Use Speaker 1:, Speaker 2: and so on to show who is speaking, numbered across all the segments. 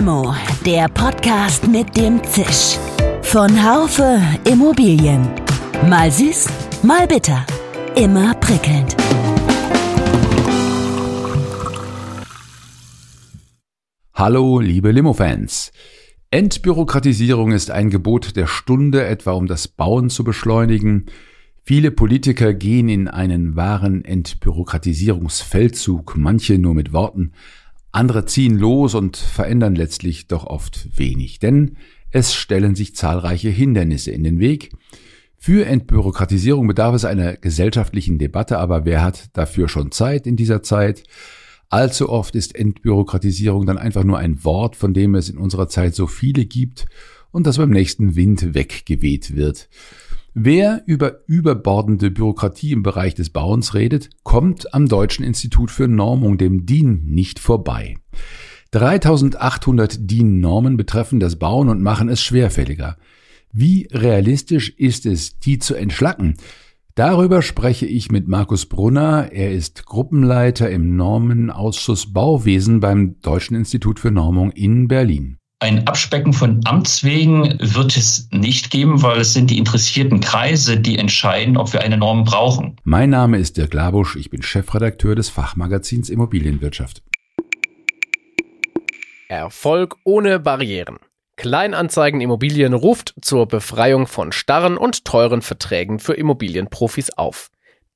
Speaker 1: Limo, der Podcast mit dem Zisch. Von Haufe Immobilien. Mal süß, mal bitter. Immer prickelnd.
Speaker 2: Hallo, liebe Limo-Fans. Entbürokratisierung ist ein Gebot der Stunde, etwa um das Bauen zu beschleunigen. Viele Politiker gehen in einen wahren Entbürokratisierungsfeldzug, manche nur mit Worten, andere ziehen los und verändern letztlich doch oft wenig, denn es stellen sich zahlreiche Hindernisse in den Weg. Für Entbürokratisierung bedarf es einer gesellschaftlichen Debatte, aber wer hat dafür schon Zeit in dieser Zeit? Allzu oft ist Entbürokratisierung dann einfach nur ein Wort, von dem es in unserer Zeit so viele gibt und das beim nächsten Wind weggeweht wird. Wer über überbordende Bürokratie im Bereich des Bauens redet, kommt am Deutschen Institut für Normung, dem DIN, nicht vorbei. 3800 DIN-Normen betreffen das Bauen und machen es schwerfälliger. Wie realistisch ist es, die zu entschlacken? Darüber spreche ich mit Markus Brunner. Er ist Gruppenleiter im Normenausschuss Bauwesen beim Deutschen Institut für Normung in Berlin.
Speaker 3: Ein Abspecken von Amtswegen wird es nicht geben, weil es sind die interessierten Kreise, die entscheiden, ob wir eine Norm brauchen.
Speaker 2: Mein Name ist Dirk Labusch, ich bin Chefredakteur des Fachmagazins Immobilienwirtschaft.
Speaker 4: Erfolg ohne Barrieren. Kleinanzeigen Immobilien ruft zur Befreiung von starren und teuren Verträgen für Immobilienprofis auf.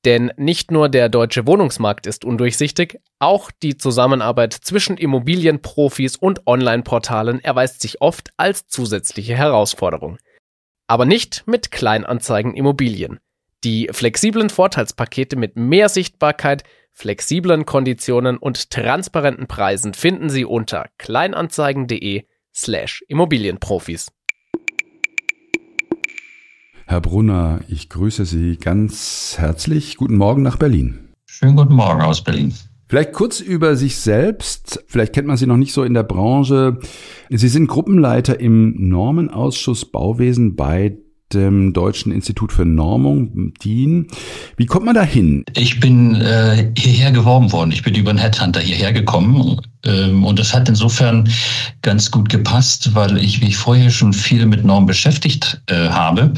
Speaker 4: Denn nicht nur der deutsche Wohnungsmarkt ist undurchsichtig, auch die Zusammenarbeit zwischen Immobilienprofis und Online-Portalen erweist sich oft als zusätzliche Herausforderung. Aber nicht mit Kleinanzeigen Immobilien. Die flexiblen Vorteilspakete mit mehr Sichtbarkeit, flexiblen Konditionen und transparenten Preisen finden Sie unter kleinanzeigen.de slash Immobilienprofis.
Speaker 2: Herr Brunner, ich grüße Sie ganz herzlich. Guten Morgen nach Berlin.
Speaker 3: Schönen guten Morgen aus Berlin.
Speaker 2: Vielleicht kurz über sich selbst. Vielleicht kennt man Sie noch nicht so in der Branche. Sie sind Gruppenleiter im Normenausschuss Bauwesen bei dem Deutschen Institut für Normung, DIN. Wie kommt man da hin?
Speaker 3: Ich bin äh, hierher geworben worden. Ich bin über einen Headhunter hierher gekommen. Ähm, und das hat insofern ganz gut gepasst, weil ich mich vorher schon viel mit Normen beschäftigt äh, habe.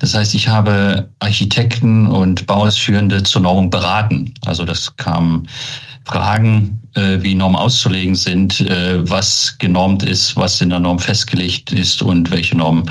Speaker 3: Das heißt, ich habe Architekten und Bauausführende zur Normung beraten. Also das kam Fragen, äh, wie Normen auszulegen sind, äh, was genormt ist, was in der Norm festgelegt ist und welche Normen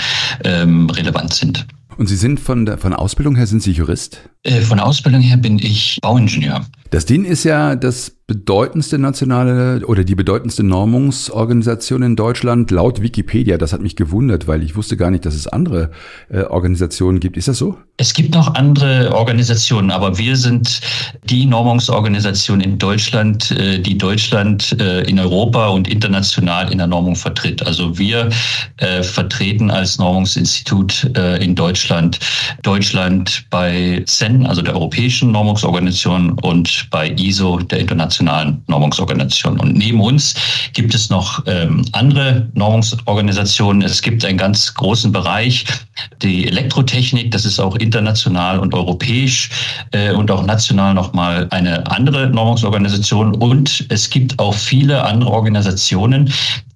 Speaker 3: ähm, relevant sind.
Speaker 2: Und Sie sind von der von der Ausbildung her, sind Sie Jurist?
Speaker 3: Äh, von der Ausbildung her bin ich Bauingenieur.
Speaker 2: Das DIN ist ja das bedeutendste nationale oder die bedeutendste Normungsorganisation in Deutschland laut Wikipedia. Das hat mich gewundert, weil ich wusste gar nicht, dass es andere äh, Organisationen gibt. Ist das so?
Speaker 3: Es gibt noch andere Organisationen, aber wir sind die Normungsorganisation in Deutschland, äh, die Deutschland äh, in Europa und international in der Normung vertritt. Also wir äh, vertreten als Normungsinstitut äh, in Deutschland Deutschland bei CEN, also der Europäischen Normungsorganisation und bei ISO, der internationalen Normungsorganisationen. Und neben uns gibt es noch ähm, andere Normungsorganisationen. Es gibt einen ganz großen Bereich, die Elektrotechnik, das ist auch international und europäisch äh, und auch national nochmal eine andere Normungsorganisation. Und es gibt auch viele andere Organisationen,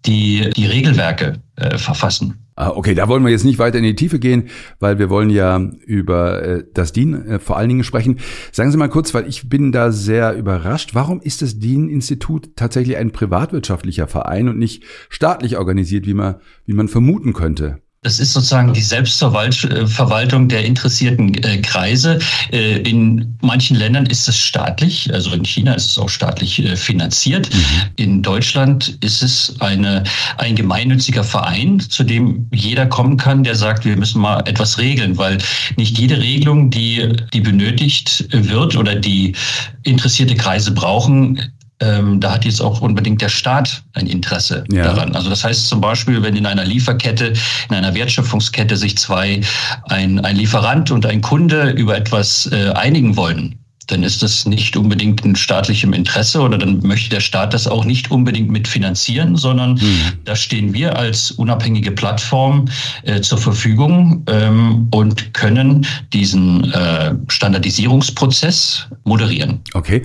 Speaker 3: die die Regelwerke äh, verfassen.
Speaker 2: Ah, okay, da wollen wir jetzt nicht weiter in die Tiefe gehen, weil wir wollen ja über äh, das DIN äh, vor allen Dingen sprechen. Sagen Sie mal kurz, weil ich bin da sehr überrascht. Warum ist das DIN-Institut tatsächlich ein privatwirtschaftlicher Verein und nicht staatlich organisiert, wie man, wie man vermuten könnte?
Speaker 3: Das ist sozusagen die Selbstverwaltung der interessierten äh, Kreise. Äh, in manchen Ländern ist es staatlich, also in China ist es auch staatlich äh, finanziert. Mhm. In Deutschland ist es eine, ein gemeinnütziger Verein, zu dem jeder kommen kann, der sagt, wir müssen mal etwas regeln, weil nicht jede Regelung, die, die benötigt wird oder die interessierte Kreise brauchen, ähm, da hat jetzt auch unbedingt der Staat ein Interesse ja. daran. Also das heißt zum Beispiel, wenn in einer Lieferkette, in einer Wertschöpfungskette sich zwei, ein, ein Lieferant und ein Kunde über etwas äh, einigen wollen, dann ist das nicht unbedingt in staatlichem Interesse oder dann möchte der Staat das auch nicht unbedingt mitfinanzieren, sondern mhm. da stehen wir als unabhängige Plattform äh, zur Verfügung ähm, und können diesen äh, Standardisierungsprozess moderieren.
Speaker 2: Okay.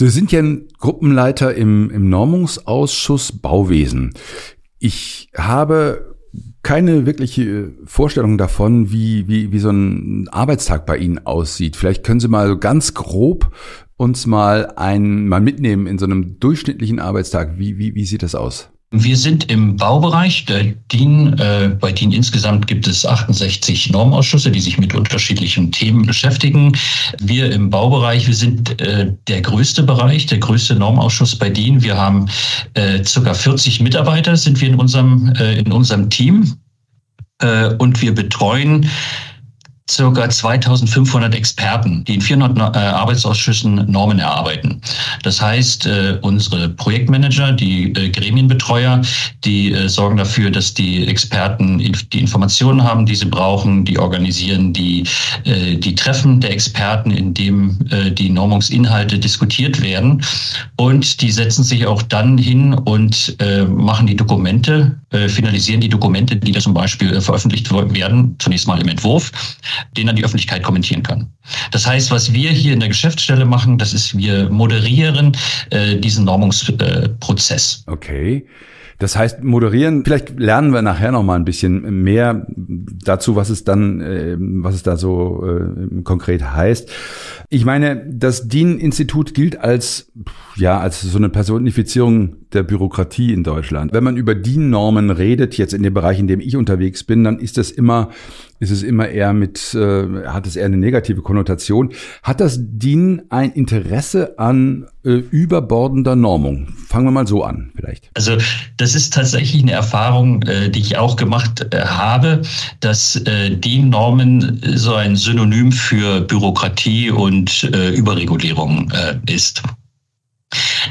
Speaker 2: Sie sind ja ein Gruppenleiter im, im Normungsausschuss Bauwesen. Ich habe keine wirkliche Vorstellung davon, wie, wie, wie so ein Arbeitstag bei Ihnen aussieht. Vielleicht können Sie mal ganz grob uns mal ein, mal mitnehmen in so einem durchschnittlichen Arbeitstag. Wie, wie, wie sieht das aus?
Speaker 3: Wir sind im Baubereich. Der DIN, äh, bei DIN insgesamt gibt es 68 Normausschüsse, die sich mit unterschiedlichen Themen beschäftigen. Wir im Baubereich, wir sind äh, der größte Bereich, der größte Normausschuss bei DIN. Wir haben äh, circa 40 Mitarbeiter sind wir in unserem, äh, in unserem Team. Und wir betreuen circa 2500 Experten, die in 400 äh, Arbeitsausschüssen Normen erarbeiten. Das heißt, äh, unsere Projektmanager, die äh, Gremienbetreuer, die sorgen dafür, dass die Experten die Informationen haben, die sie brauchen, die organisieren die, die Treffen der Experten, in dem die Normungsinhalte diskutiert werden. Und die setzen sich auch dann hin und machen die Dokumente, finalisieren die Dokumente, die da zum Beispiel veröffentlicht werden, zunächst mal im Entwurf den dann die Öffentlichkeit kommentieren kann. Das heißt, was wir hier in der Geschäftsstelle machen, das ist, wir moderieren äh, diesen Normungsprozess.
Speaker 2: Äh, okay. Das heißt, moderieren, vielleicht lernen wir nachher noch mal ein bisschen mehr dazu, was es dann, äh, was es da so äh, konkret heißt. Ich meine, das DIN-Institut gilt als, ja, als so eine Personifizierung der Bürokratie in Deutschland. Wenn man über DIN-Normen redet, jetzt in dem Bereich, in dem ich unterwegs bin, dann ist das immer ist es immer eher mit, äh, hat es eher eine negative Konnotation. Hat das DIN ein Interesse an äh, überbordender Normung? Fangen wir mal so an, vielleicht.
Speaker 3: Also das ist tatsächlich eine Erfahrung, äh, die ich auch gemacht äh, habe, dass äh, DIN-Normen so ein Synonym für Bürokratie und äh, Überregulierung äh, ist.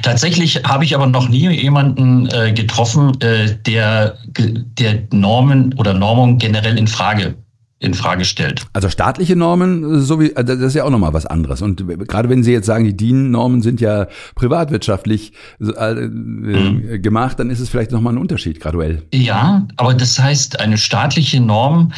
Speaker 3: Tatsächlich habe ich aber noch nie jemanden äh, getroffen, äh, der, der Normen oder Normung generell in Frage in Frage stellt.
Speaker 2: Also staatliche Normen, so wie das ist ja auch nochmal was anderes. Und gerade wenn Sie jetzt sagen, die DIN-Normen sind ja privatwirtschaftlich äh, mhm. gemacht, dann ist es vielleicht nochmal ein Unterschied graduell.
Speaker 3: Ja, aber das heißt, eine staatliche Norm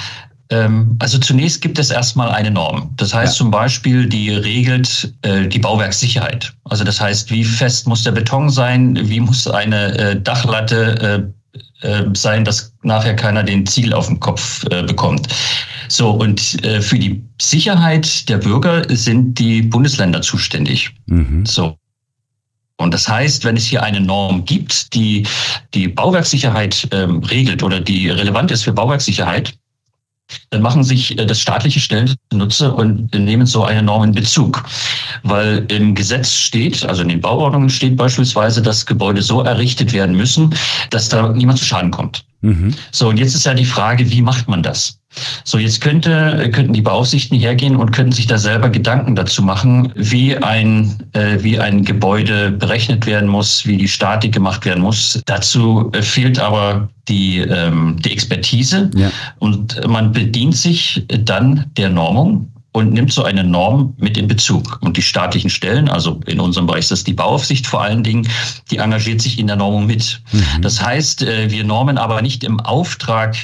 Speaker 3: ähm, also zunächst gibt es erstmal eine Norm. Das heißt ja. zum Beispiel, die regelt äh, die Bauwerkssicherheit. Also das heißt, wie fest muss der Beton sein, wie muss eine äh, Dachlatte äh, äh sein, dass nachher keiner den Ziegel auf den Kopf äh, bekommt. So, und äh, für die Sicherheit der Bürger sind die Bundesländer zuständig. Mhm. So. Und das heißt, wenn es hier eine Norm gibt, die die Bauwerkssicherheit ähm, regelt oder die relevant ist für Bauwerkssicherheit, dann machen sich äh, das staatliche Stellen zunutze und nehmen so eine Norm in Bezug. Weil im Gesetz steht, also in den Bauordnungen steht beispielsweise, dass Gebäude so errichtet werden müssen, dass da niemand zu Schaden kommt. Mhm. So, und jetzt ist ja die Frage, wie macht man das? So, jetzt könnte, könnten die Beaufsichten hergehen und könnten sich da selber Gedanken dazu machen, wie ein, äh, wie ein Gebäude berechnet werden muss, wie die Statik gemacht werden muss. Dazu fehlt aber die, ähm, die Expertise ja. und man bedient sich dann der Normung und nimmt so eine Norm mit in Bezug. Und die staatlichen Stellen, also in unserem Bereich ist das die Bauaufsicht vor allen Dingen, die engagiert sich in der Normung mit. Mhm. Das heißt, äh, wir normen aber nicht im Auftrag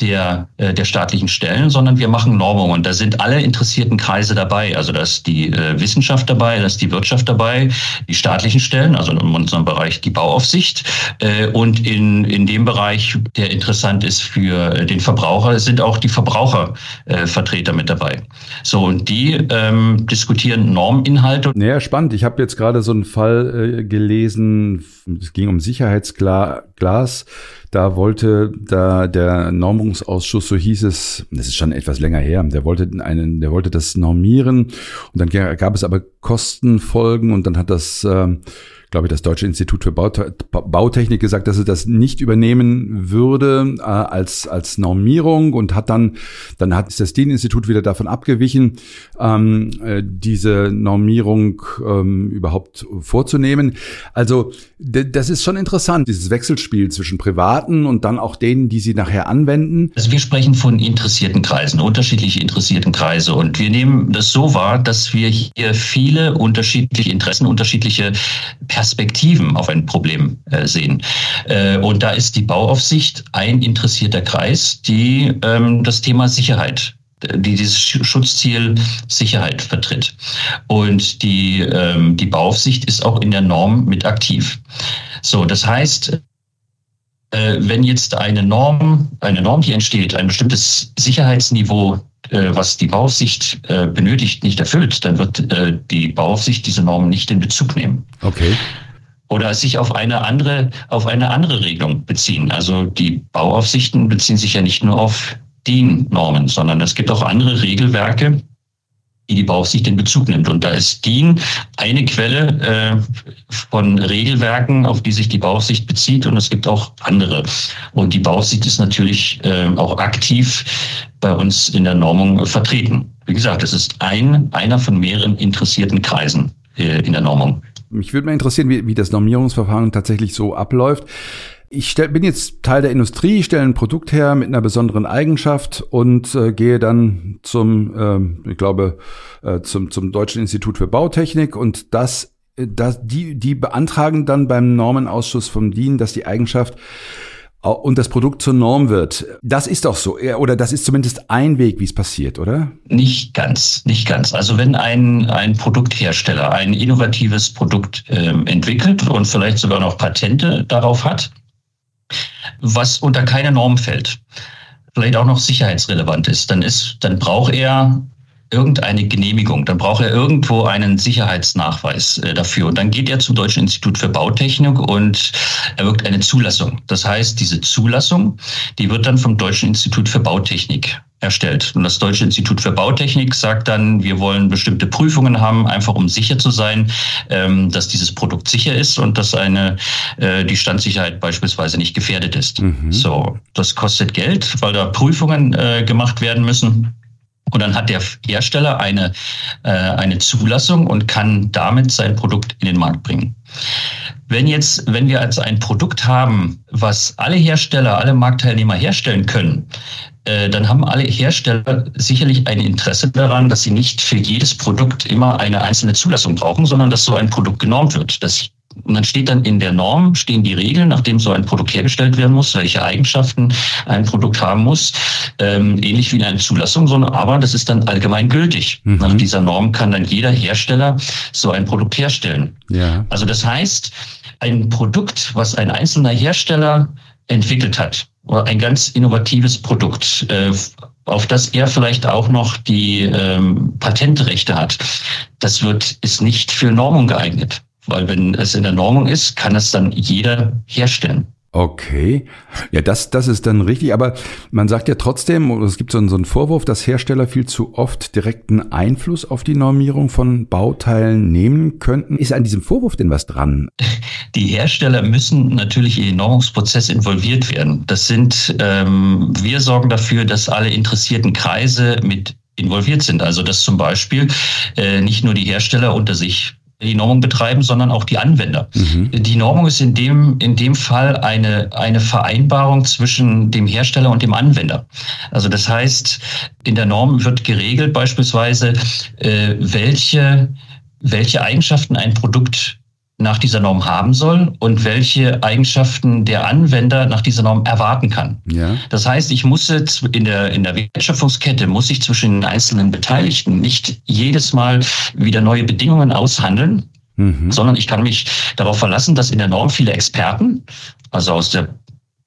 Speaker 3: der, äh, der staatlichen Stellen, sondern wir machen Normungen. Da sind alle interessierten Kreise dabei. Also da ist die äh, Wissenschaft dabei, da ist die Wirtschaft dabei, die staatlichen Stellen, also in unserem Bereich die Bauaufsicht. Äh, und in, in dem Bereich, der interessant ist für den Verbraucher, sind auch die Verbrauchervertreter äh, mit dabei. So, und die ähm, diskutieren Norminhalte.
Speaker 2: Naja, spannend. Ich habe jetzt gerade so einen Fall äh, gelesen, es ging um Sicherheitsglas. Da wollte da der Normungsausschuss, so hieß es, das ist schon etwas länger her, der wollte einen, der wollte das normieren. Und dann gab es aber Kostenfolgen und dann hat das äh, glaube ich, das Deutsche Institut für Bautechnik gesagt, dass es das nicht übernehmen würde äh, als, als Normierung und hat dann, dann hat das DIN-Institut wieder davon abgewichen, ähm, äh, diese Normierung ähm, überhaupt vorzunehmen. Also das ist schon interessant, dieses Wechselspiel zwischen Privaten und dann auch denen, die sie nachher anwenden.
Speaker 3: Also wir sprechen von interessierten Kreisen, unterschiedliche interessierten Kreise und wir nehmen das so wahr, dass wir hier viele unterschiedliche Interessen, unterschiedliche Perspektiven auf ein Problem äh, sehen. Äh, und da ist die Bauaufsicht ein interessierter Kreis, die ähm, das Thema Sicherheit die dieses Schutzziel Sicherheit vertritt. Und die, ähm, die Bauaufsicht ist auch in der Norm mit aktiv. So, das heißt, äh, wenn jetzt eine Norm, eine Norm, die entsteht, ein bestimmtes Sicherheitsniveau, äh, was die Bauaufsicht äh, benötigt, nicht erfüllt, dann wird äh, die Bauaufsicht diese Norm nicht in Bezug nehmen.
Speaker 2: Okay.
Speaker 3: Oder sich auf eine andere, auf eine andere Regelung beziehen. Also die Bauaufsichten beziehen sich ja nicht nur auf DIN-Normen, sondern es gibt auch andere Regelwerke, die die Bauaufsicht in Bezug nimmt. Und da ist DIN eine Quelle äh, von Regelwerken, auf die sich die Bauaufsicht bezieht. Und es gibt auch andere. Und die Bauaufsicht ist natürlich äh, auch aktiv bei uns in der Normung vertreten. Wie gesagt, es ist ein, einer von mehreren interessierten Kreisen äh, in der Normung.
Speaker 2: Mich würde mal interessieren, wie, wie das Normierungsverfahren tatsächlich so abläuft. Ich stell, bin jetzt Teil der Industrie, stelle ein Produkt her mit einer besonderen Eigenschaft und äh, gehe dann zum, äh, ich glaube, äh, zum, zum Deutschen Institut für Bautechnik und das, äh, das die, die beantragen dann beim Normenausschuss vom DIN, dass die Eigenschaft und das Produkt zur Norm wird. Das ist doch so, oder das ist zumindest ein Weg, wie es passiert, oder?
Speaker 3: Nicht ganz, nicht ganz. Also wenn ein, ein Produkthersteller ein innovatives Produkt ähm, entwickelt und vielleicht sogar noch Patente darauf hat, was unter keine Norm fällt, vielleicht auch noch sicherheitsrelevant ist, dann ist, dann braucht er irgendeine Genehmigung, dann braucht er irgendwo einen Sicherheitsnachweis äh, dafür. Und dann geht er zum Deutschen Institut für Bautechnik und er wirkt eine Zulassung. Das heißt, diese Zulassung, die wird dann vom Deutschen Institut für Bautechnik erstellt. Und das Deutsche Institut für Bautechnik sagt dann, wir wollen bestimmte Prüfungen haben, einfach um sicher zu sein, ähm, dass dieses Produkt sicher ist und dass eine äh, die Standsicherheit beispielsweise nicht gefährdet ist. Mhm. So, das kostet Geld, weil da Prüfungen äh, gemacht werden müssen. Und dann hat der Hersteller eine, äh, eine Zulassung und kann damit sein Produkt in den Markt bringen. Wenn jetzt, wenn wir also ein Produkt haben, was alle Hersteller, alle Marktteilnehmer herstellen können, äh, dann haben alle Hersteller sicherlich ein Interesse daran, dass sie nicht für jedes Produkt immer eine einzelne Zulassung brauchen, sondern dass so ein Produkt genormt wird, dass und dann steht dann in der Norm, stehen die Regeln, nachdem so ein Produkt hergestellt werden muss, welche Eigenschaften ein Produkt haben muss, ähm, ähnlich wie in einer Zulassung, sondern aber das ist dann allgemein gültig. Mhm. Nach dieser Norm kann dann jeder Hersteller so ein Produkt herstellen. Ja. Also das heißt, ein Produkt, was ein einzelner Hersteller entwickelt hat, oder ein ganz innovatives Produkt, äh, auf das er vielleicht auch noch die ähm, Patentrechte hat, das wird, ist nicht für Normung geeignet. Weil wenn es in der Normung ist, kann es dann jeder herstellen.
Speaker 2: Okay, ja, das, das ist dann richtig, aber man sagt ja trotzdem, oder es gibt so einen, so einen Vorwurf, dass Hersteller viel zu oft direkten Einfluss auf die Normierung von Bauteilen nehmen könnten. Ist an diesem Vorwurf denn was dran?
Speaker 3: Die Hersteller müssen natürlich in den Normungsprozess involviert werden. Das sind, ähm, wir sorgen dafür, dass alle interessierten Kreise mit involviert sind. Also dass zum Beispiel äh, nicht nur die Hersteller unter sich die Normung betreiben, sondern auch die Anwender. Mhm. Die Normung ist in dem, in dem Fall eine, eine Vereinbarung zwischen dem Hersteller und dem Anwender. Also das heißt, in der Norm wird geregelt beispielsweise, äh, welche, welche Eigenschaften ein Produkt nach dieser Norm haben soll und welche Eigenschaften der Anwender nach dieser Norm erwarten kann. Ja. Das heißt, ich muss jetzt in der, in der Wertschöpfungskette muss ich zwischen den einzelnen Beteiligten nicht jedes Mal wieder neue Bedingungen aushandeln, mhm. sondern ich kann mich darauf verlassen, dass in der Norm viele Experten, also aus der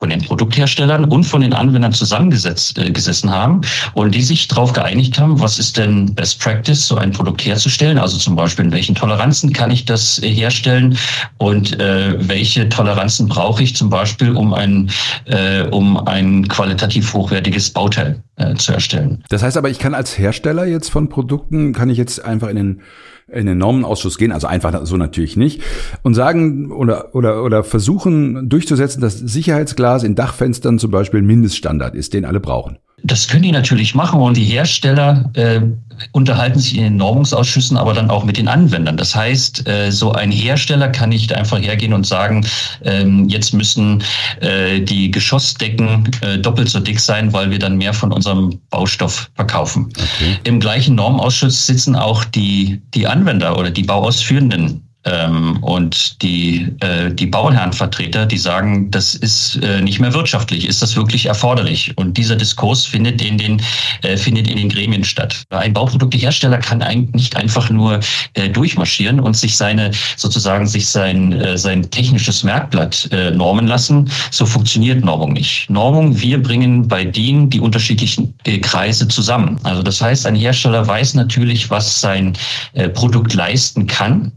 Speaker 3: von den Produktherstellern und von den Anwendern zusammengesetzt äh, gesessen haben und die sich darauf geeinigt haben, was ist denn Best Practice, so ein Produkt herzustellen. Also zum Beispiel, in welchen Toleranzen kann ich das äh, herstellen und äh, welche Toleranzen brauche ich zum Beispiel, um ein, äh, um ein qualitativ hochwertiges Bauteil äh, zu erstellen.
Speaker 2: Das heißt aber, ich kann als Hersteller jetzt von Produkten, kann ich jetzt einfach in den in den Normenausschuss gehen, also einfach so natürlich nicht, und sagen oder, oder, oder versuchen durchzusetzen, dass Sicherheitsglas in Dachfenstern zum Beispiel Mindeststandard ist, den alle brauchen.
Speaker 3: Das können die natürlich machen und die Hersteller äh, unterhalten sich in den Normungsausschüssen aber dann auch mit den Anwendern. Das heißt, äh, so ein Hersteller kann nicht einfach hergehen und sagen, ähm, jetzt müssen äh, die Geschossdecken äh, doppelt so dick sein, weil wir dann mehr von unserem Baustoff verkaufen. Okay. Im gleichen Normausschuss sitzen auch die, die Anwender oder die Bauausführenden Ähm, und die, äh, die Bauherrenvertreter, die sagen, das ist äh, nicht mehr wirtschaftlich, ist das wirklich erforderlich? Und dieser Diskurs findet in den, äh, findet in den Gremien statt. Ein Bauproduktehersteller kann eigentlich nicht einfach nur äh, durchmarschieren und sich seine, sozusagen sich sein, äh, sein technisches Merkblatt äh, normen lassen. So funktioniert Normung nicht. Normung, wir bringen bei DIN die unterschiedlichen äh, Kreise zusammen. Also das heißt, ein Hersteller weiß natürlich, was sein äh, Produkt leisten kann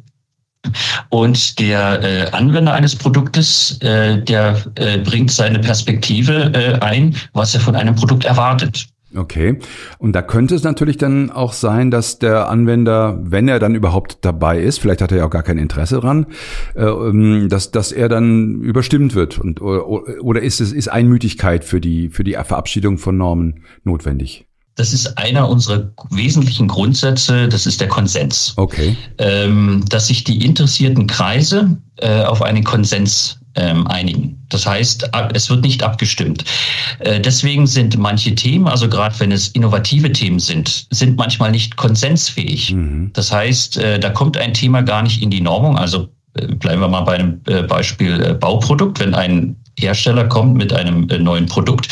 Speaker 3: und der äh, Anwender eines Produktes, äh, der äh, bringt seine Perspektive äh, ein, was er von einem Produkt erwartet.
Speaker 2: Okay. Und da könnte es natürlich dann auch sein, dass der Anwender, wenn er dann überhaupt dabei ist, vielleicht hat er ja auch gar kein Interesse dran, äh, ähm, dass, dass er dann überstimmt wird. Und, oder ist es ist Einmütigkeit für die, für die Verabschiedung von Normen notwendig?
Speaker 3: Das ist einer unserer wesentlichen Grundsätze, das ist der Konsens.
Speaker 2: Okay.
Speaker 3: Ähm, dass sich die interessierten Kreise äh, auf einen Konsens ähm, einigen. Das heißt, es wird nicht abgestimmt. Äh, deswegen sind manche Themen, also gerade wenn es innovative Themen sind, sind manchmal nicht konsensfähig. Mhm. Das heißt, äh, da kommt ein Thema gar nicht in die Normung. Also äh, bleiben wir mal bei einem äh, Beispiel äh, Bauprodukt. Wenn ein Hersteller kommt mit einem äh, neuen Produkt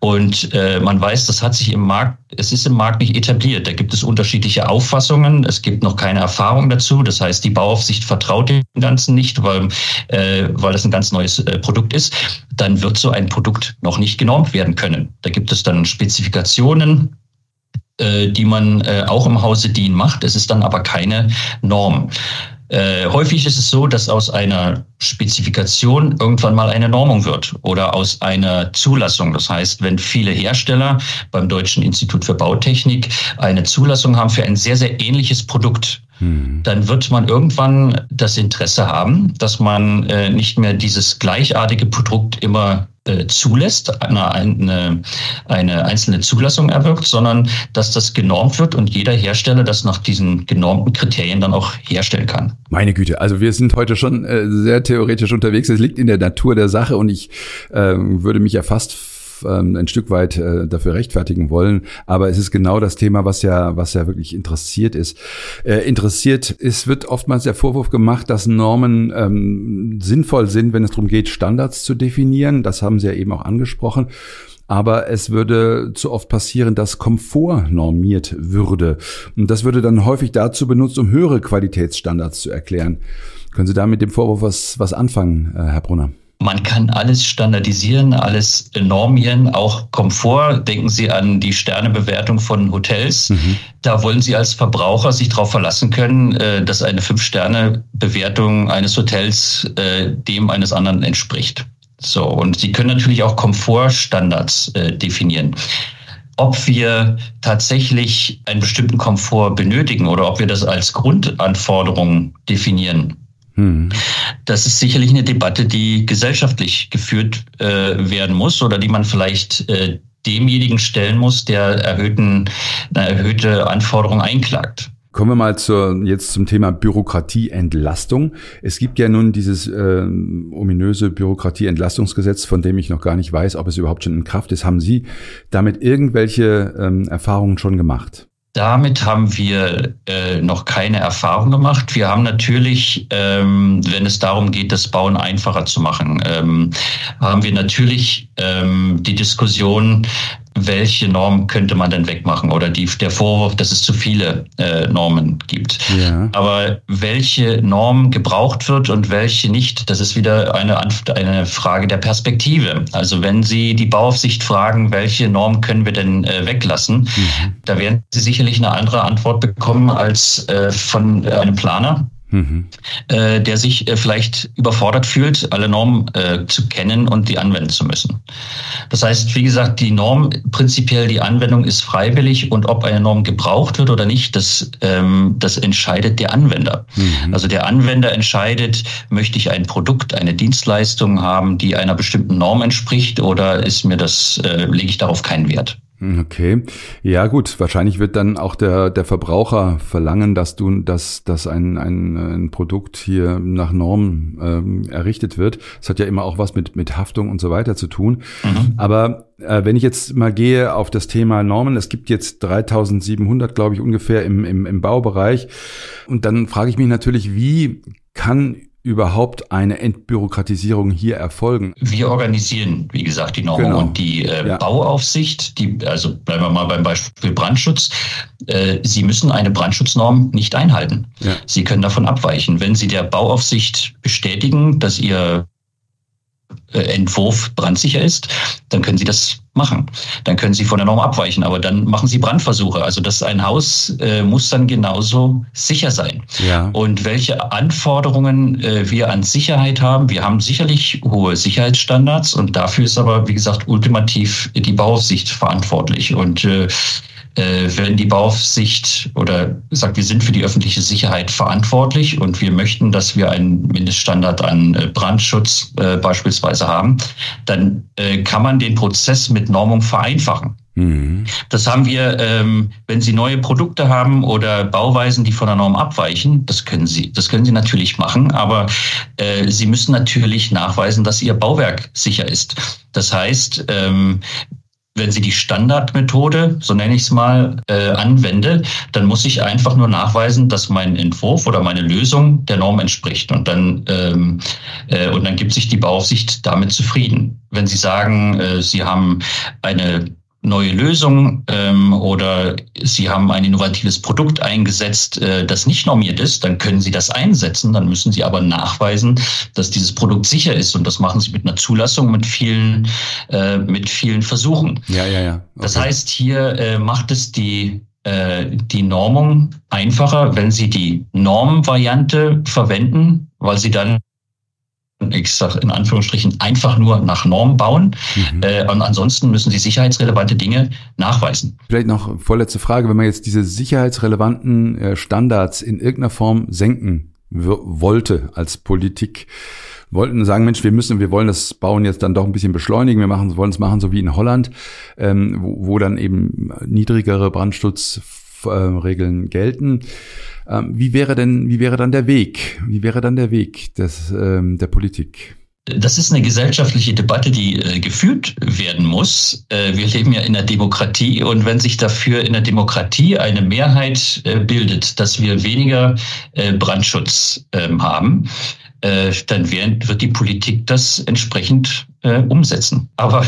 Speaker 3: und äh, man weiß, das hat sich im Markt, es ist im Markt nicht etabliert. Da gibt es unterschiedliche Auffassungen. Es gibt noch keine Erfahrung dazu. Das heißt, die Bauaufsicht vertraut dem Ganzen nicht, weil, äh, weil das ein ganz neues äh, Produkt ist. Dann wird so ein Produkt noch nicht genormt werden können. Da gibt es dann Spezifikationen, äh, die man äh, auch im Hause DIN macht. Es ist dann aber keine Norm. Äh, häufig ist es so, dass aus einer Spezifikation irgendwann mal eine Normung wird oder aus einer Zulassung. Das heißt, wenn viele Hersteller beim Deutschen Institut für Bautechnik eine Zulassung haben für ein sehr, sehr ähnliches Produkt, hm. dann wird man irgendwann das Interesse haben, dass man äh, nicht mehr dieses gleichartige Produkt immer äh, zulässt, eine, eine, eine einzelne Zulassung erwirkt, sondern dass das genormt wird und jeder Hersteller das nach diesen genormten Kriterien dann auch herstellen kann.
Speaker 2: Meine Güte, also wir sind heute schon äh, sehr theoretisch unterwegs. Es liegt in der Natur der Sache und ich äh, würde mich ja fast ähm, ein Stück weit äh, dafür rechtfertigen wollen. Aber es ist genau das Thema, was ja, was ja wirklich interessiert ist. Äh, interessiert, es wird oftmals der Vorwurf gemacht, dass Normen ähm, sinnvoll sind, wenn es darum geht, Standards zu definieren. Das haben Sie ja eben auch angesprochen. Aber es würde zu oft passieren, dass Komfort normiert würde. Und das würde dann häufig dazu benutzt, um höhere Qualitätsstandards zu erklären. Können Sie da mit dem Vorwurf was, was anfangen, äh, Herr Brunner?
Speaker 3: Man kann alles standardisieren, alles normieren, auch Komfort. Denken Sie an die Sternebewertung von Hotels. Mhm. Da wollen Sie als Verbraucher sich darauf verlassen können, äh, dass eine Fünf-Sterne-Bewertung eines Hotels äh, dem eines anderen entspricht. So, und Sie können natürlich auch Komfortstandards äh, definieren ob wir tatsächlich einen bestimmten Komfort benötigen oder ob wir das als Grundanforderung definieren, hm. Das ist sicherlich eine Debatte, die gesellschaftlich geführt äh, werden muss oder die man vielleicht äh, demjenigen stellen muss, der erhöhten, eine erhöhte Anforderung einklagt.
Speaker 2: Kommen wir mal zur, jetzt zum Thema Bürokratieentlastung. Es gibt ja nun dieses äh, ominöse Bürokratieentlastungsgesetz, von dem ich noch gar nicht weiß, ob es überhaupt schon in Kraft ist. Haben Sie damit irgendwelche ähm, Erfahrungen schon gemacht?
Speaker 3: Damit haben wir äh, noch keine Erfahrung gemacht. Wir haben natürlich, ähm, wenn es darum geht, das Bauen einfacher zu machen, ähm, haben wir natürlich ähm, die Diskussion, welche Norm könnte man denn wegmachen oder die, der Vorwurf, dass es zu viele äh, Normen gibt. Ja. Aber welche Norm gebraucht wird und welche nicht, das ist wieder eine, eine Frage der Perspektive. Also wenn Sie die Bauaufsicht fragen, welche Norm können wir denn äh, weglassen, mhm. da werden Sie sicherlich eine andere Antwort bekommen als äh, von einem Planer mhm. äh, der sich äh, vielleicht überfordert fühlt, alle Normen äh, zu kennen und die anwenden zu müssen. Das heißt, wie gesagt, die Norm, prinzipiell die Anwendung ist freiwillig und ob eine Norm gebraucht wird oder nicht, das, ähm, das entscheidet der Anwender. Mhm. Also der Anwender entscheidet, möchte ich ein Produkt, eine Dienstleistung haben, die einer bestimmten Norm entspricht oder ist mir das, äh, lege ich darauf keinen Wert.
Speaker 2: Okay. Ja, gut. Wahrscheinlich wird dann auch der, der Verbraucher verlangen, dass du, dass, dass ein, ein, ein Produkt hier nach Norm ähm, errichtet wird. Das hat ja immer auch was mit, mit Haftung und so weiter zu tun. Mhm. Aber äh, wenn ich jetzt mal gehe auf das Thema Normen, es gibt jetzt 3700, glaube ich, ungefähr im, im, im Baubereich. Und dann frage ich mich natürlich, wie kann überhaupt eine Entbürokratisierung hier erfolgen?
Speaker 3: Wir organisieren, wie gesagt, die Normen genau. und die äh, ja. Bauaufsicht, die, also bleiben wir mal beim Beispiel Brandschutz. Äh, Sie müssen eine Brandschutznorm nicht einhalten. Ja. Sie können davon abweichen. Wenn Sie der Bauaufsicht bestätigen, dass Ihr Entwurf brandsicher ist, dann können Sie das machen. Dann können Sie von der Norm abweichen, aber dann machen Sie Brandversuche. Also das ein Haus äh, muss dann genauso sicher sein. Ja. Und welche Anforderungen äh, wir an Sicherheit haben, wir haben sicherlich hohe Sicherheitsstandards und dafür ist aber, wie gesagt, ultimativ die Bauaufsicht verantwortlich. Und äh, äh, wenn die Bauaufsicht oder sagt, wir sind für die öffentliche Sicherheit verantwortlich und wir möchten, dass wir einen Mindeststandard an äh, Brandschutz äh, beispielsweise haben, dann äh, kann man den Prozess mit Normung vereinfachen. Mhm. Das haben wir, ähm, wenn Sie neue Produkte haben oder Bauweisen, die von der Norm abweichen, das können Sie, das können Sie natürlich machen, aber äh, Sie müssen natürlich nachweisen, dass Ihr Bauwerk sicher ist. Das heißt, ähm, wenn Sie die Standardmethode, so nenne ich es mal, äh, anwende, dann muss ich einfach nur nachweisen, dass mein Entwurf oder meine Lösung der Norm entspricht. Und dann, ähm, äh, und dann gibt sich die Bauaufsicht damit zufrieden. Wenn Sie sagen, äh, Sie haben eine neue Lösung ähm, oder Sie haben ein innovatives Produkt eingesetzt, äh, das nicht normiert ist, dann können Sie das einsetzen. Dann müssen Sie aber nachweisen, dass dieses Produkt sicher ist. Und das machen Sie mit einer Zulassung mit vielen, äh, mit vielen Versuchen.
Speaker 2: Ja, ja, ja. Okay.
Speaker 3: Das heißt, hier äh, macht es die äh, die Normung einfacher, wenn Sie die Normvariante verwenden, weil Sie dann ich sage in Anführungsstrichen, einfach nur nach Norm bauen. Mhm. Äh, und ansonsten müssen sie sicherheitsrelevante Dinge nachweisen.
Speaker 2: Vielleicht noch vorletzte Frage, wenn man jetzt diese sicherheitsrelevanten äh, Standards in irgendeiner Form senken wollte als Politik, wollten sagen, Mensch, wir müssen, wir wollen das Bauen jetzt dann doch ein bisschen beschleunigen, wir machen, wollen es machen, so wie in Holland, ähm, wo, wo dann eben niedrigere Brandschutzregeln gelten. Ähm, wie wäre denn, wie wäre dann der Weg? Wie wäre dann der Weg des, ähm, der Politik?
Speaker 3: Das ist eine gesellschaftliche Debatte, die äh, geführt werden muss. Äh, wir leben ja in der Demokratie und wenn sich dafür in der Demokratie eine Mehrheit äh, bildet, dass wir weniger äh, Brandschutz ähm, haben, äh, dann wird die Politik das entsprechend äh, umsetzen. Aber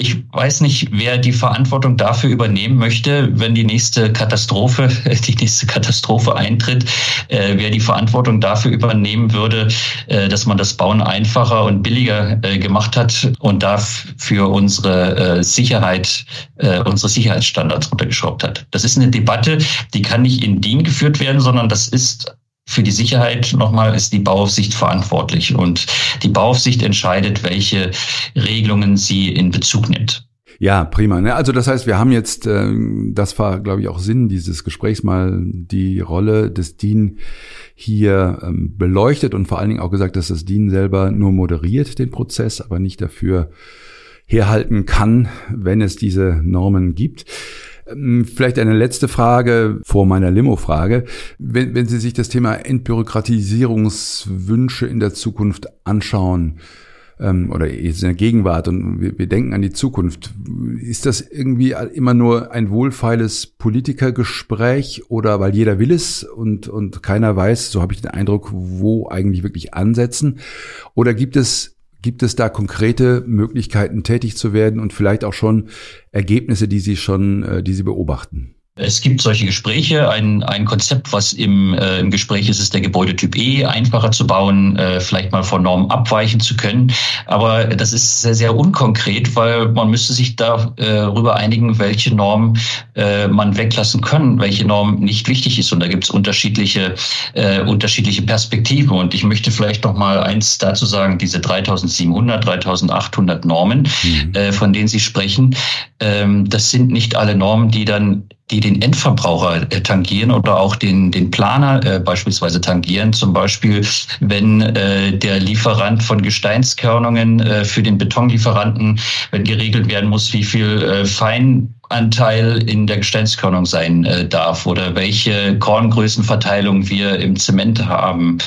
Speaker 3: ich weiß nicht, wer die Verantwortung dafür übernehmen möchte, wenn die nächste Katastrophe, die nächste Katastrophe eintritt, äh, wer die Verantwortung dafür übernehmen würde, äh, dass man das Bauen einfacher und billiger äh, gemacht hat und dafür unsere äh, Sicherheit, äh, unsere Sicherheitsstandards runtergeschraubt hat. Das ist eine Debatte, die kann nicht in DIN geführt werden, sondern das ist für die Sicherheit nochmal ist die Bauaufsicht verantwortlich und die Bauaufsicht entscheidet, welche Regelungen sie in Bezug nimmt.
Speaker 2: Ja, prima. Ne? Also das heißt, wir haben jetzt, äh, das war, glaube ich, auch Sinn dieses Gesprächs mal, die Rolle des DIN hier ähm, beleuchtet und vor allen Dingen auch gesagt, dass das DIN selber nur moderiert den Prozess, aber nicht dafür herhalten kann, wenn es diese Normen gibt. Ähm, vielleicht eine letzte Frage vor meiner Limo-Frage. Wenn, wenn Sie sich das Thema Entbürokratisierungswünsche in der Zukunft anschauen, ähm, oder in der Gegenwart und wir, wir denken an die Zukunft, ist das irgendwie immer nur ein wohlfeiles Politikergespräch oder weil jeder will es und, und keiner weiß, so habe ich den Eindruck, wo eigentlich wirklich ansetzen? Oder gibt es Gibt es da konkrete Möglichkeiten, tätig zu werden und vielleicht auch schon Ergebnisse, die Sie schon, äh, die Sie beobachten?
Speaker 3: Es gibt solche Gespräche. Ein, ein Konzept, was im, äh, im Gespräch ist, ist der Gebäudetyp E einfacher zu bauen, äh, vielleicht mal von Normen abweichen zu können. Aber das ist sehr, sehr unkonkret, weil man müsste sich darüber äh, einigen, welche Norm äh, man weglassen kann, welche Norm nicht wichtig ist. Und da gibt es unterschiedliche, äh, unterschiedliche Perspektiven. Und ich möchte vielleicht noch mal eins dazu sagen, diese 3700, 3800 Normen, mhm. äh, von denen Sie sprechen, ähm, das sind nicht alle Normen, die dann die den Endverbraucher äh, tangieren oder auch den, den Planer äh, beispielsweise tangieren. Zum Beispiel, wenn äh, der Lieferant von Gesteinskörnungen äh, für den Betonlieferanten, wenn geregelt werden muss, wie viel äh, Feinanteil in der Gesteinskörnung sein äh, darf oder welche Korngrößenverteilung wir im Zement haben.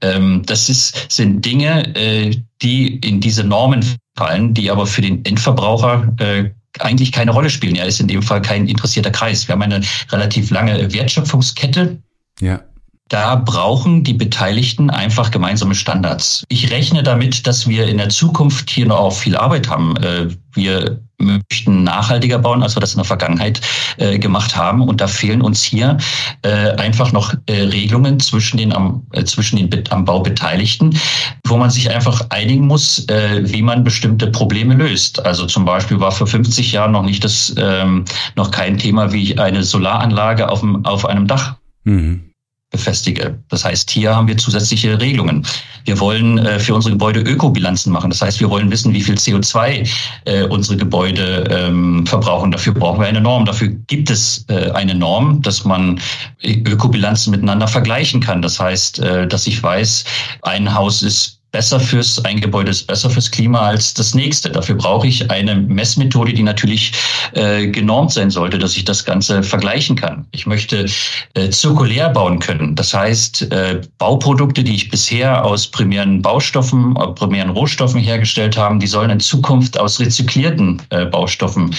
Speaker 3: Ähm, das ist, sind Dinge, äh, die in diese Normen fallen, die aber für den Endverbraucher äh, eigentlich keine Rolle spielen. Er ist in dem Fall kein interessierter Kreis. Wir haben eine relativ lange Wertschöpfungskette.
Speaker 2: Ja.
Speaker 3: Da brauchen die Beteiligten einfach gemeinsame Standards. Ich rechne damit, dass wir in der Zukunft hier noch auch viel Arbeit haben. Äh, wir möchten nachhaltiger bauen, als wir das in der Vergangenheit äh, gemacht haben. Und da fehlen uns hier äh, einfach noch Regelungen zwischen den am, zwischen den am Bau Beteiligten, wo man sich einfach einigen muss, wie man bestimmte Probleme löst. Also zum Beispiel war vor 50 Jahren noch nicht das ähm, noch kein Thema wie eine Solaranlage auf, dem, auf einem Dach. Mhm befestige. Das heißt, hier haben wir zusätzliche Regelungen. Wir wollen äh, für unsere Gebäude Ökobilanzen machen. Das heißt, wir wollen wissen, wie viel CO2 äh, unsere Gebäude ähm, verbrauchen. Dafür brauchen wir eine Norm. Dafür gibt es äh, eine Norm, dass man Ökobilanzen miteinander vergleichen kann. Das heißt, äh, dass ich weiß, ein Haus ist besser fürs, ein Gebäude ist besser fürs Klima als das nächste. Dafür brauche ich eine Messmethode, die natürlich äh, genormt sein sollte, dass ich das Ganze vergleichen kann. Ich möchte äh, zirkulär bauen können. Das heißt, äh, Bauprodukte, die ich bisher aus primären Baustoffen, äh, primären Rohstoffen hergestellt habe, die sollen in Zukunft aus rezyklierten äh, Baustoffen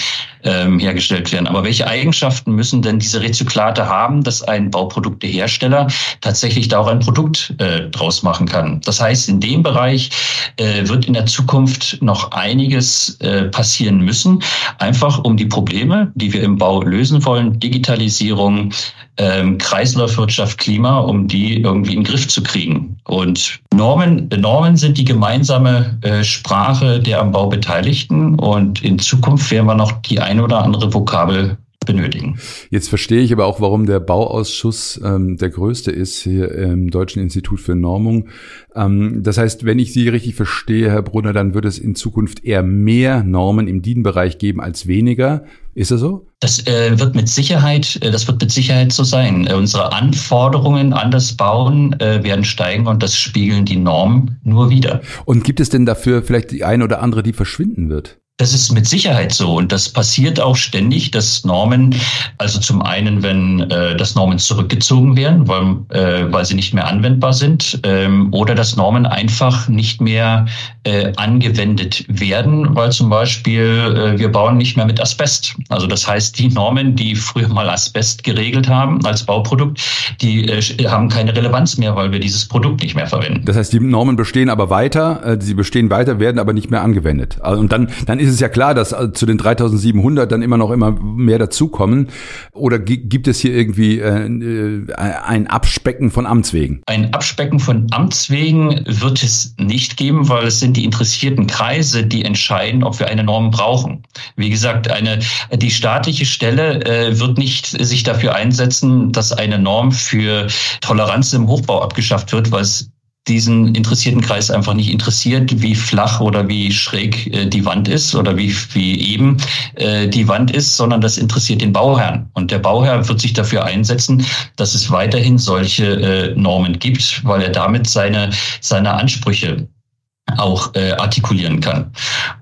Speaker 3: ähm, hergestellt werden. Aber welche Eigenschaften müssen denn diese Rezyklate haben, dass ein Bauproduktehersteller tatsächlich da auch ein Produkt äh, draus machen kann? Das heißt, in dem Bereich äh, wird in der Zukunft noch einiges äh, passieren müssen, einfach um die Probleme, die wir im Bau lösen wollen, Digitalisierung, ähm, Kreislaufwirtschaft, Klima, um die irgendwie in den Griff zu kriegen. Und Normen, Normen sind die gemeinsame äh, Sprache der am Bau Beteiligten und in Zukunft werden wir noch die ein oder andere Vokabel benötigen.
Speaker 2: Jetzt verstehe ich aber auch, warum der Bauausschuss ähm, der größte ist hier im Deutschen Institut für Normung. Ähm, das heißt, wenn ich Sie richtig verstehe, Herr Brunner, dann wird es in Zukunft eher mehr Normen im DIN-Bereich geben als weniger. Ist das so?
Speaker 3: Das äh, wird mit Sicherheit, äh, das wird mit Sicherheit so sein. Äh, unsere Anforderungen an das Bauen äh, werden steigen und das spiegeln die Normen nur wieder.
Speaker 2: Und gibt es denn dafür vielleicht die eine oder andere, die verschwinden wird?
Speaker 3: Das ist mit Sicherheit so und das passiert auch ständig, dass Normen, also zum einen, wenn äh, dass Normen zurückgezogen werden, weil, äh, weil sie nicht mehr anwendbar sind, ähm, oder dass Normen einfach nicht mehr äh, angewendet werden, weil zum Beispiel äh, wir bauen nicht mehr mit Asbest. Also das heißt, die Normen, die früher mal Asbest geregelt haben als Bauprodukt, die äh, haben keine Relevanz mehr, weil wir dieses Produkt nicht mehr verwenden.
Speaker 2: Das heißt, die Normen bestehen aber weiter, äh, sie bestehen weiter, werden aber nicht mehr angewendet. Also, und dann dann ist es ja klar, dass äh, zu den 3700 dann immer noch immer mehr dazukommen. Oder gibt es hier irgendwie äh, äh, ein Abspecken von Amtswegen?
Speaker 3: Ein Abspecken von Amtswegen wird es nicht geben, weil es sind die interessierten Kreise, die entscheiden, ob wir eine Norm brauchen. Wie gesagt, eine, die staatliche Stelle äh, wird nicht sich dafür einsetzen, dass eine Norm für Toleranz im Hochbau abgeschafft wird, weil es diesen interessierten Kreis einfach nicht interessiert, wie flach oder wie schräg äh, die Wand ist oder wie, wie eben äh, die Wand ist, sondern das interessiert den Bauherrn. Und der Bauherr wird sich dafür einsetzen, dass es weiterhin solche äh, Normen gibt, weil er damit seine, seine Ansprüche auch äh, artikulieren kann.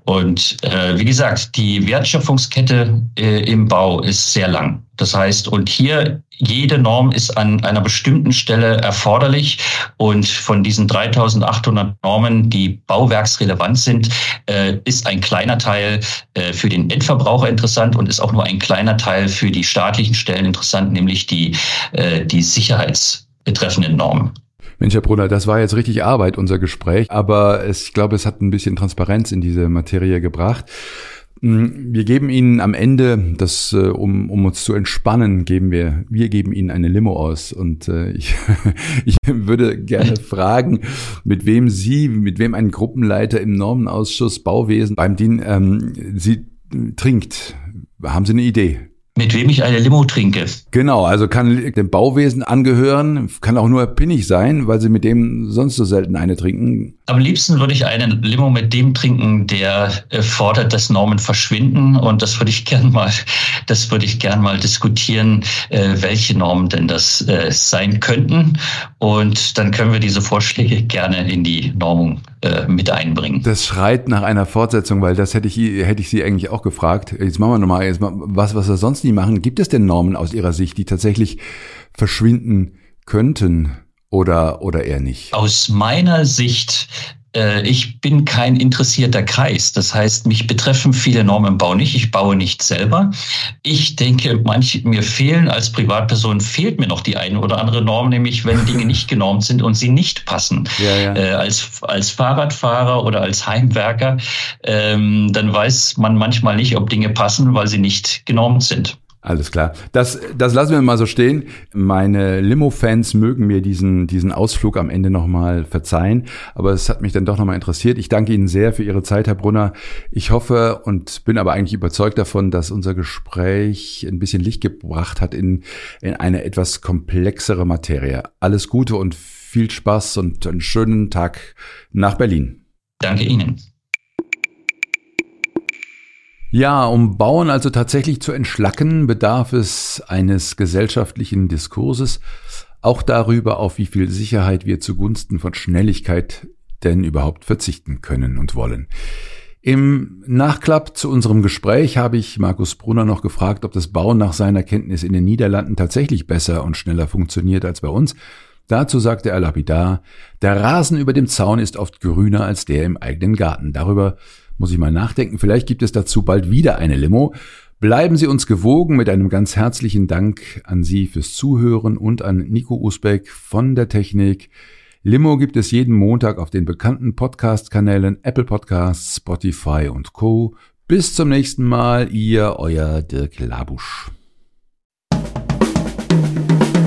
Speaker 3: Und äh, wie gesagt, die Wertschöpfungskette äh, im Bau ist sehr lang. Das heißt, und hier jede Norm ist an einer bestimmten Stelle erforderlich und von diesen 3800 Normen, die bauwerksrelevant sind, äh, ist ein kleiner Teil äh, für den Endverbraucher interessant und ist auch nur ein kleiner Teil für die staatlichen Stellen interessant, nämlich die, äh, die sicherheitsbetreffenden Normen.
Speaker 2: Mensch, Herr Brunner, das war jetzt richtig Arbeit, unser Gespräch, aber es, ich glaube, es hat ein bisschen Transparenz in diese Materie gebracht. Mm, wir geben Ihnen am Ende, das, äh, um, um uns zu entspannen, geben wir, wir geben Ihnen eine Limo aus. Und äh, ich, ich würde gerne fragen, mit wem Sie, mit wem ein Gruppenleiter im Normenausschuss Bauwesen beim DIN ähm, Sie trinkt. Haben Sie eine Idee?
Speaker 3: Mit wem ich eine Limo trinke.
Speaker 2: Genau, also kann dem Bauwesen angehören, kann auch nur pinnig sein, weil sie mit dem sonst so selten eine trinken.
Speaker 3: Am liebsten würde ich eine Limo mit dem trinken, der äh, fordert, dass Normen verschwinden. Und das würde ich gern mal, das würde ich gern mal diskutieren, äh, welche Normen denn das äh, sein könnten. Und dann können wir diese Vorschläge gerne in die Normung mit einbringen.
Speaker 2: Das schreit nach einer Fortsetzung, weil das hätte ich, hätte ich Sie eigentlich auch gefragt. Jetzt machen wir nochmal, jetzt mal was, was wir sonst nie machen. Gibt es denn Normen aus Ihrer Sicht, die tatsächlich verschwinden könnten oder, oder eher nicht?
Speaker 3: Aus meiner Sicht äh, ich bin kein interessierter Kreis. Das heißt, mich betreffen viele Normen im Bau nicht. Ich baue nicht selber. Ich denke, manche, mir fehlen als Privatperson fehlt mir noch die eine oder andere Norm, nämlich wenn Dinge nicht genormt sind und sie nicht passen. Ja, ja. Äh, als, als Fahrradfahrer oder als Heimwerker, ähm, dann weiß man manchmal nicht, ob Dinge passen, weil sie nicht genormt sind.
Speaker 2: Alles klar. Das, das lassen wir mal so stehen. Meine Limo-Fans mögen mir diesen, diesen Ausflug am Ende nochmal verzeihen. Aber es hat mich dann doch nochmal interessiert. Ich danke Ihnen sehr für Ihre Zeit, Herr Brunner. Ich hoffe und bin aber eigentlich überzeugt davon, dass unser Gespräch ein bisschen Licht gebracht hat in, in eine etwas komplexere Materie. Alles Gute und viel Spaß und einen schönen Tag nach Berlin.
Speaker 3: Danke Ihnen.
Speaker 2: Ja, um Bauen also tatsächlich zu entschlacken, bedarf es eines gesellschaftlichen Diskurses, auch darüber, auf wie viel Sicherheit wir zugunsten von Schnelligkeit denn überhaupt verzichten können und wollen. Im Nachklapp zu unserem Gespräch habe ich Markus Brunner noch gefragt, ob das Bauen nach seiner Kenntnis in den Niederlanden tatsächlich besser und schneller funktioniert als bei uns. Dazu sagte er lapidar, der Rasen über dem Zaun ist oft grüner als der im eigenen Garten. Darüber muss ich mal nachdenken. Vielleicht gibt es dazu bald wieder eine Limo. Bleiben Sie uns gewogen mit einem ganz herzlichen Dank an Sie fürs Zuhören und an Nico Usbeck von der Technik. Limo gibt es jeden Montag auf den bekannten Podcast-Kanälen Apple Podcasts, Spotify und Co. Bis zum nächsten Mal, ihr euer Dirk Labusch.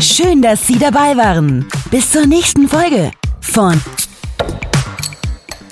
Speaker 1: Schön, dass Sie dabei waren. Bis zur nächsten Folge von